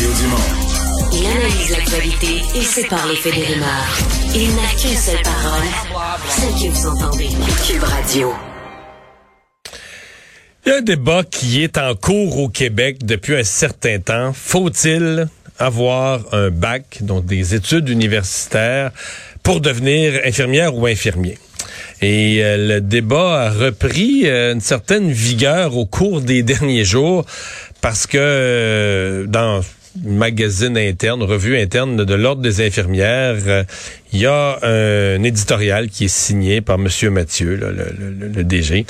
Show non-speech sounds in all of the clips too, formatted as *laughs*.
Mario Dumont. Il analyse l'actualité et sépare les faits des rumeurs. Il n'a qu'une seule parole, celle que vous entendez. Cube Radio. Il y a un débat qui est en cours au Québec depuis un certain temps. Faut-il avoir un bac, donc des études universitaires, pour devenir infirmière ou infirmier? Et euh, le débat a repris euh, une certaine vigueur au cours des derniers jours parce que euh, dans magazine interne, revue interne de l'Ordre des infirmières, il y a un éditorial qui est signé par Monsieur Mathieu, le, DG,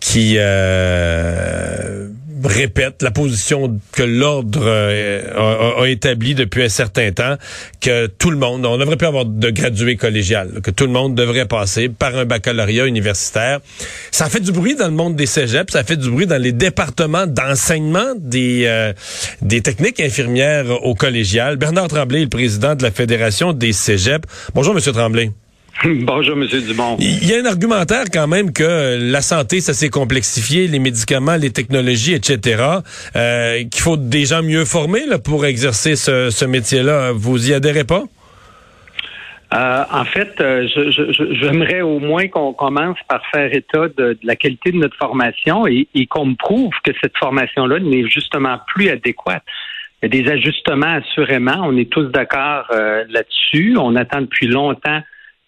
qui euh, répète la position que l'ordre euh, a, a, établie depuis un certain temps, que tout le monde, on devrait plus avoir de gradué collégial, que tout le monde devrait passer par un baccalauréat universitaire. Ça fait du bruit dans le monde des cégeps, ça fait du bruit dans les départements d'enseignement des euh, des techniques infirmières au collégial. Bernard Tremblay, le président de la Fédération des cégeps. Bonjour, Monsieur Tremblay. *laughs* Bonjour, M. Dumont. Il y a un argumentaire quand même que la santé, ça s'est complexifié, les médicaments, les technologies, etc. Euh, qu'il faut des gens mieux formés là, pour exercer ce, ce métier-là. Vous y adhérez pas? Euh, en fait, euh, j'aimerais je, au moins qu'on commence par faire état de, de, la qualité de notre formation et, et qu'on me prouve que cette formation-là n'est justement plus adéquate. Il y a des ajustements assurément, on est tous d'accord euh, là-dessus. On attend depuis longtemps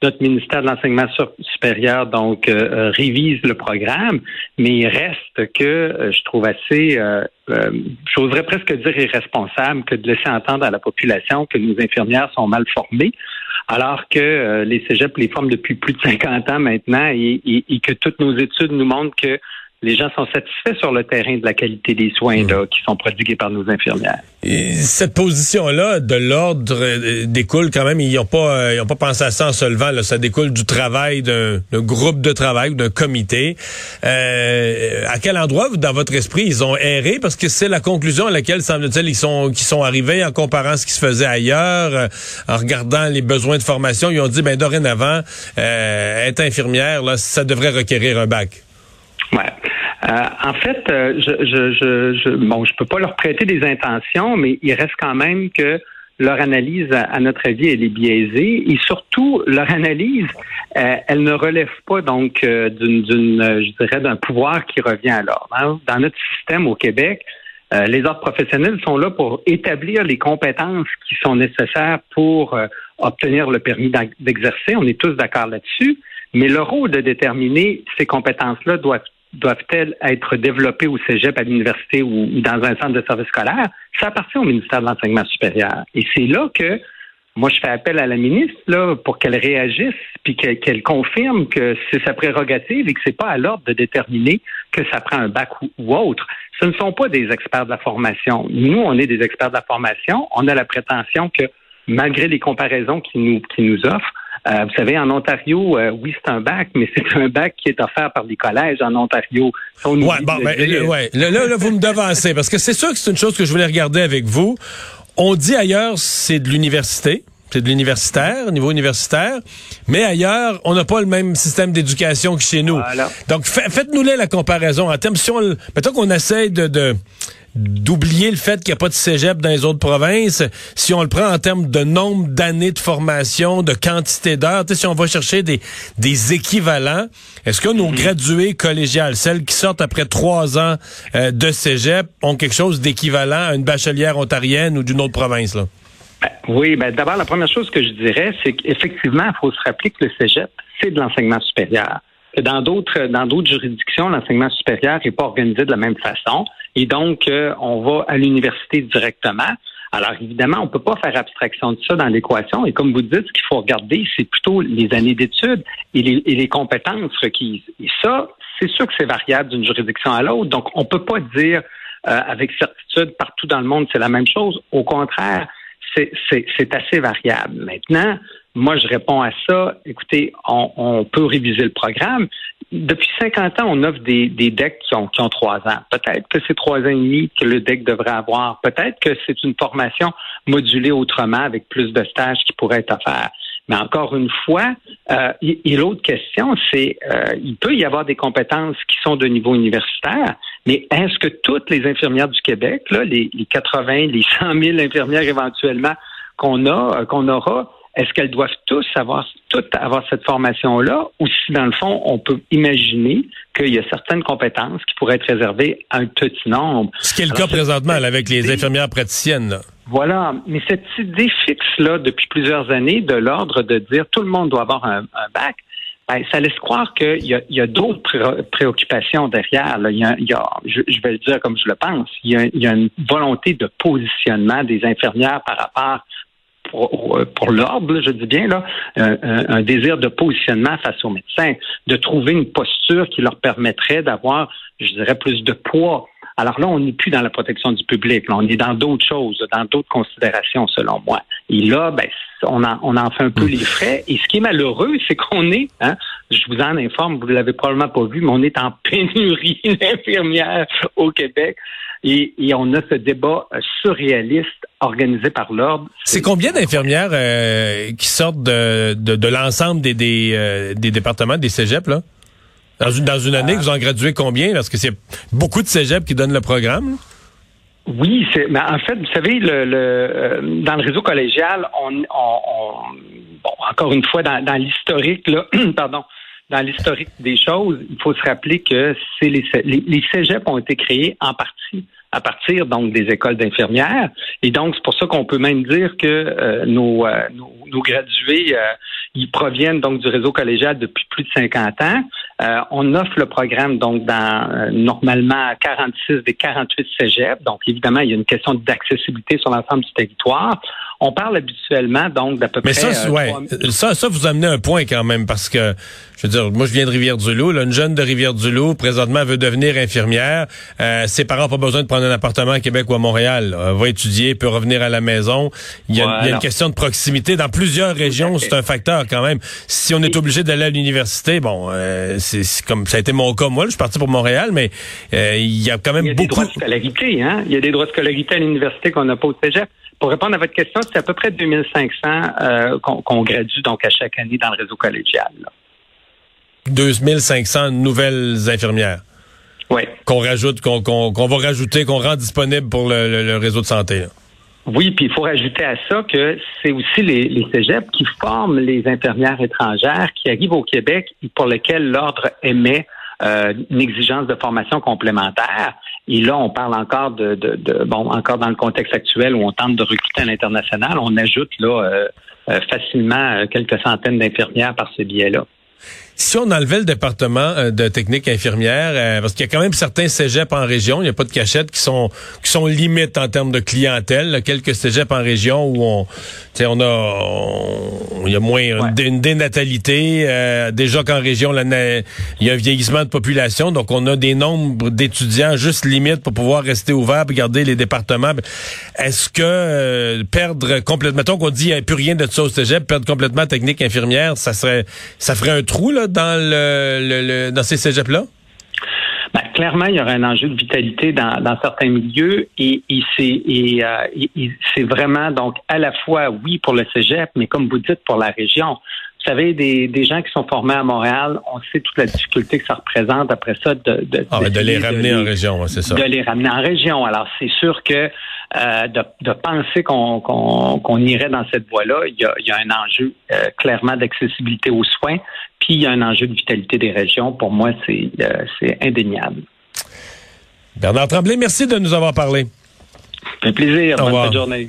notre ministère de l'enseignement supérieur donc euh, euh, révise le programme, mais il reste que euh, je trouve assez, euh, euh, j'oserais presque dire irresponsable que de laisser entendre à la population que nos infirmières sont mal formées, alors que les cégeps les forment depuis plus de 50 ans maintenant et, et, et que toutes nos études nous montrent que les gens sont satisfaits sur le terrain de la qualité des soins là, qui sont prodigués par nos infirmières. Et cette position-là de l'ordre euh, découle quand même, ils n'ont pas, euh, ils ont pas pensé à ça en se levant. Là. Ça découle du travail d'un groupe de travail, d'un comité. Euh, à quel endroit, dans votre esprit, ils ont erré? Parce que c'est la conclusion à laquelle semble-t-il ils sont, qui sont arrivés en comparant ce qui se faisait ailleurs, euh, en regardant les besoins de formation. Ils ont dit, ben dorénavant, euh, être infirmière, là, ça devrait requérir un bac. Ouais. Euh, en fait, euh, je, je, je, bon, je peux pas leur prêter des intentions, mais il reste quand même que leur analyse, à, notre avis, elle est biaisée et surtout leur analyse, euh, elle ne relève pas donc euh, d'une, je dirais, d'un pouvoir qui revient à l'ordre. Hein. Dans notre système au Québec, euh, les ordres professionnels sont là pour établir les compétences qui sont nécessaires pour obtenir le permis d'exercer. On est tous d'accord là-dessus. Mais le rôle de déterminer ces compétences-là doit doivent-elles être développées au cégep, à l'université ou dans un centre de service scolaire, ça appartient au ministère de l'Enseignement supérieur. Et c'est là que moi, je fais appel à la ministre là, pour qu'elle réagisse puis qu'elle confirme que c'est sa prérogative et que c'est pas à l'ordre de déterminer que ça prend un bac ou, autre. Ce ne sont pas des experts de la formation. Nous, on est des experts de la formation. On a la prétention que malgré les comparaisons qu'ils nous, qui nous offrent, euh, vous savez, en Ontario, euh, oui, c'est un bac, mais c'est *laughs* un bac qui est offert par des collèges en Ontario. Ouais, bon, ben, ouais. Là, là, vous me devancez, parce que c'est sûr que c'est une chose que je voulais regarder avec vous. On dit ailleurs, c'est de l'université. C'est de l'universitaire, au niveau universitaire. Mais ailleurs, on n'a pas le même système d'éducation que chez nous. Voilà. Donc, faites-nous la comparaison en termes, si on, mettons qu'on essaye de, de d'oublier le fait qu'il n'y a pas de cégep dans les autres provinces, si on le prend en termes de nombre d'années de formation, de quantité d'heures, si on va chercher des, des équivalents, est-ce que nos -hmm. gradués collégiales, celles qui sortent après trois ans euh, de cégep, ont quelque chose d'équivalent à une bachelière ontarienne ou d'une autre province? Là? Ben, oui, ben d'abord, la première chose que je dirais, c'est qu'effectivement, il faut se rappeler que le cégep, c'est de l'enseignement supérieur. Dans d'autres dans d'autres juridictions, l'enseignement supérieur n'est pas organisé de la même façon. Et donc, euh, on va à l'université directement. Alors, évidemment, on ne peut pas faire abstraction de ça dans l'équation. Et comme vous dites, ce qu'il faut regarder, c'est plutôt les années d'études et les, et les compétences requises. Et ça, c'est sûr que c'est variable d'une juridiction à l'autre. Donc, on ne peut pas dire euh, avec certitude partout dans le monde c'est la même chose. Au contraire, c'est assez variable. Maintenant, moi, je réponds à ça. Écoutez, on, on, peut réviser le programme. Depuis 50 ans, on offre des, des decks qui ont, qui ont trois ans. Peut-être que c'est trois ans et demi que le deck devrait avoir. Peut-être que c'est une formation modulée autrement avec plus de stages qui pourraient être offerts. Mais encore une fois, euh, et, l'autre question, c'est euh, il peut y avoir des compétences qui sont de niveau universitaire, mais est-ce que toutes les infirmières du Québec, là, les, les 80, les 100 000 infirmières éventuellement qu'on a, euh, qu'on aura, est-ce qu'elles doivent tous avoir, toutes avoir cette formation-là? Ou si, dans le fond, on peut imaginer qu'il y a certaines compétences qui pourraient être réservées à un petit nombre? Ce qui est le cas présentement avec les infirmières praticiennes. Là. Voilà. Mais cette idée fixe-là, depuis plusieurs années, de l'ordre de dire tout le monde doit avoir un, bac, ben, ça laisse croire qu'il y a, a d'autres préoccupations derrière. Il, y a, je, vais le dire comme je le pense, il y, il y a une volonté de positionnement des infirmières par rapport pour, l'ordre, je dis bien, là, un, désir de positionnement face aux médecins, de trouver une posture qui leur permettrait d'avoir, je dirais, plus de poids. Alors là, on n'est plus dans la protection du public, on est dans d'autres choses, dans d'autres considérations, selon moi. Et là, ben, on en, on en fait un peu les frais. Et ce qui est malheureux, c'est qu'on est, hein, je vous en informe, vous l'avez probablement pas vu, mais on est en pénurie *laughs* d'infirmières au Québec. Et, on a ce débat surréaliste organisé par l'ordre. C'est combien d'infirmières euh, qui sortent de, de, l'ensemble des, des, euh, des, départements, des cégeps, là? Dans une, dans une année, vous en graduez combien? Parce que c'est beaucoup de cégeps qui donnent le programme. Oui, c'est, mais en fait, vous savez, le, euh, dans le réseau collégial, on, on, bon, encore une fois, dans, l'historique, *clears throat* pardon, dans l'historique des choses, il faut se rappeler que c'est les, les, les cégeps ont été créés en partie à partir donc des écoles d'infirmières. Et donc, c'est pour ça qu'on peut même dire que euh, nos, euh, nos, nos, gradués, ils proviennent donc du réseau collégial depuis plus de 50 ans. On offre le programme donc dans normalement 46 des 48 cégeps. Donc, évidemment, il y a une question d'accessibilité sur l'ensemble du territoire. On parle habituellement donc d'à peu Mais près. ça, ouais, ça, ça, vous amenez un point quand même parce que je veux dire, moi je viens de Rivière-du-Loup. Une jeune de Rivière-du-Loup présentement veut devenir infirmière. Euh, ses parents n'ont pas besoin de prendre un appartement à Québec ou à Montréal. Elle va étudier, peut revenir à la maison. Il y a, une question de proximité dans plusieurs régions. C'est un facteur quand même. Si on est obligé d'aller à l'université, bon, euh, c'est comme ça a été mon cas. Moi, je suis parti pour Montréal, mais euh, il y a quand même beaucoup. Il y a des droits de scolarité, hein. Il y a des droits de scolarité à l'université qu'on n'a pas au cégep. Pour répondre à votre question, c'est à peu près 2500 euh, qu'on gradue donc à chaque année dans le réseau collégial. 2500 nouvelles infirmières. Oui. Qu'on rajoute, qu'on va rajouter, qu'on rend disponible pour le, réseau de santé. Oui, puis il faut rajouter à ça que c'est aussi les, les cégeps qui forment les infirmières étrangères qui arrivent au Québec et pour lesquelles l'ordre émet euh, une exigence de formation complémentaire. Et là, on parle encore de, bon, encore dans le contexte actuel où on tente de recruter à l'international, on ajoute là euh, euh, facilement quelques centaines d'infirmières par ce biais-là. Si on enlevait le département euh, de technique infirmière, euh, parce qu'il y a quand même certains cégeps en région, il n'y a pas de cachette, qui sont qui sont limites en termes de clientèle. quelques cégeps en région où on, on a, il y a moins une dénatalité. Euh, déjà qu'en région, il y a un vieillissement de population, donc on a des nombres d'étudiants juste limites pour pouvoir rester ouvert, pour garder les départements. Est-ce que perdre complètement, mettons qu'on dit il n'y a plus rien de ça au cégep, perdre complètement technique infirmière, ça serait, ça ferait un trou là dans, le, dans ces cégeps-là? Ben, clairement, il y aurait un enjeu de vitalité dans, certains milieux et, euh, c'est vraiment donc à la fois oui pour le cégep, mais comme vous dites pour la région. Vous savez, des, gens qui sont formés à Montréal, on sait toute la difficulté que ça représente après ça de, de, ah, les ramener en région, c'est ça. De les ramener en région. Alors, c'est sûr que euh, de, penser qu'on irait dans cette voie-là, il y a, un enjeu euh, clairement d'accessibilité aux soins, puis il y a un enjeu de vitalité des régions. Pour moi, c'est euh, indéniable. Bernard Tremblay, merci de nous avoir parlé. Un plaisir. Bonne journée.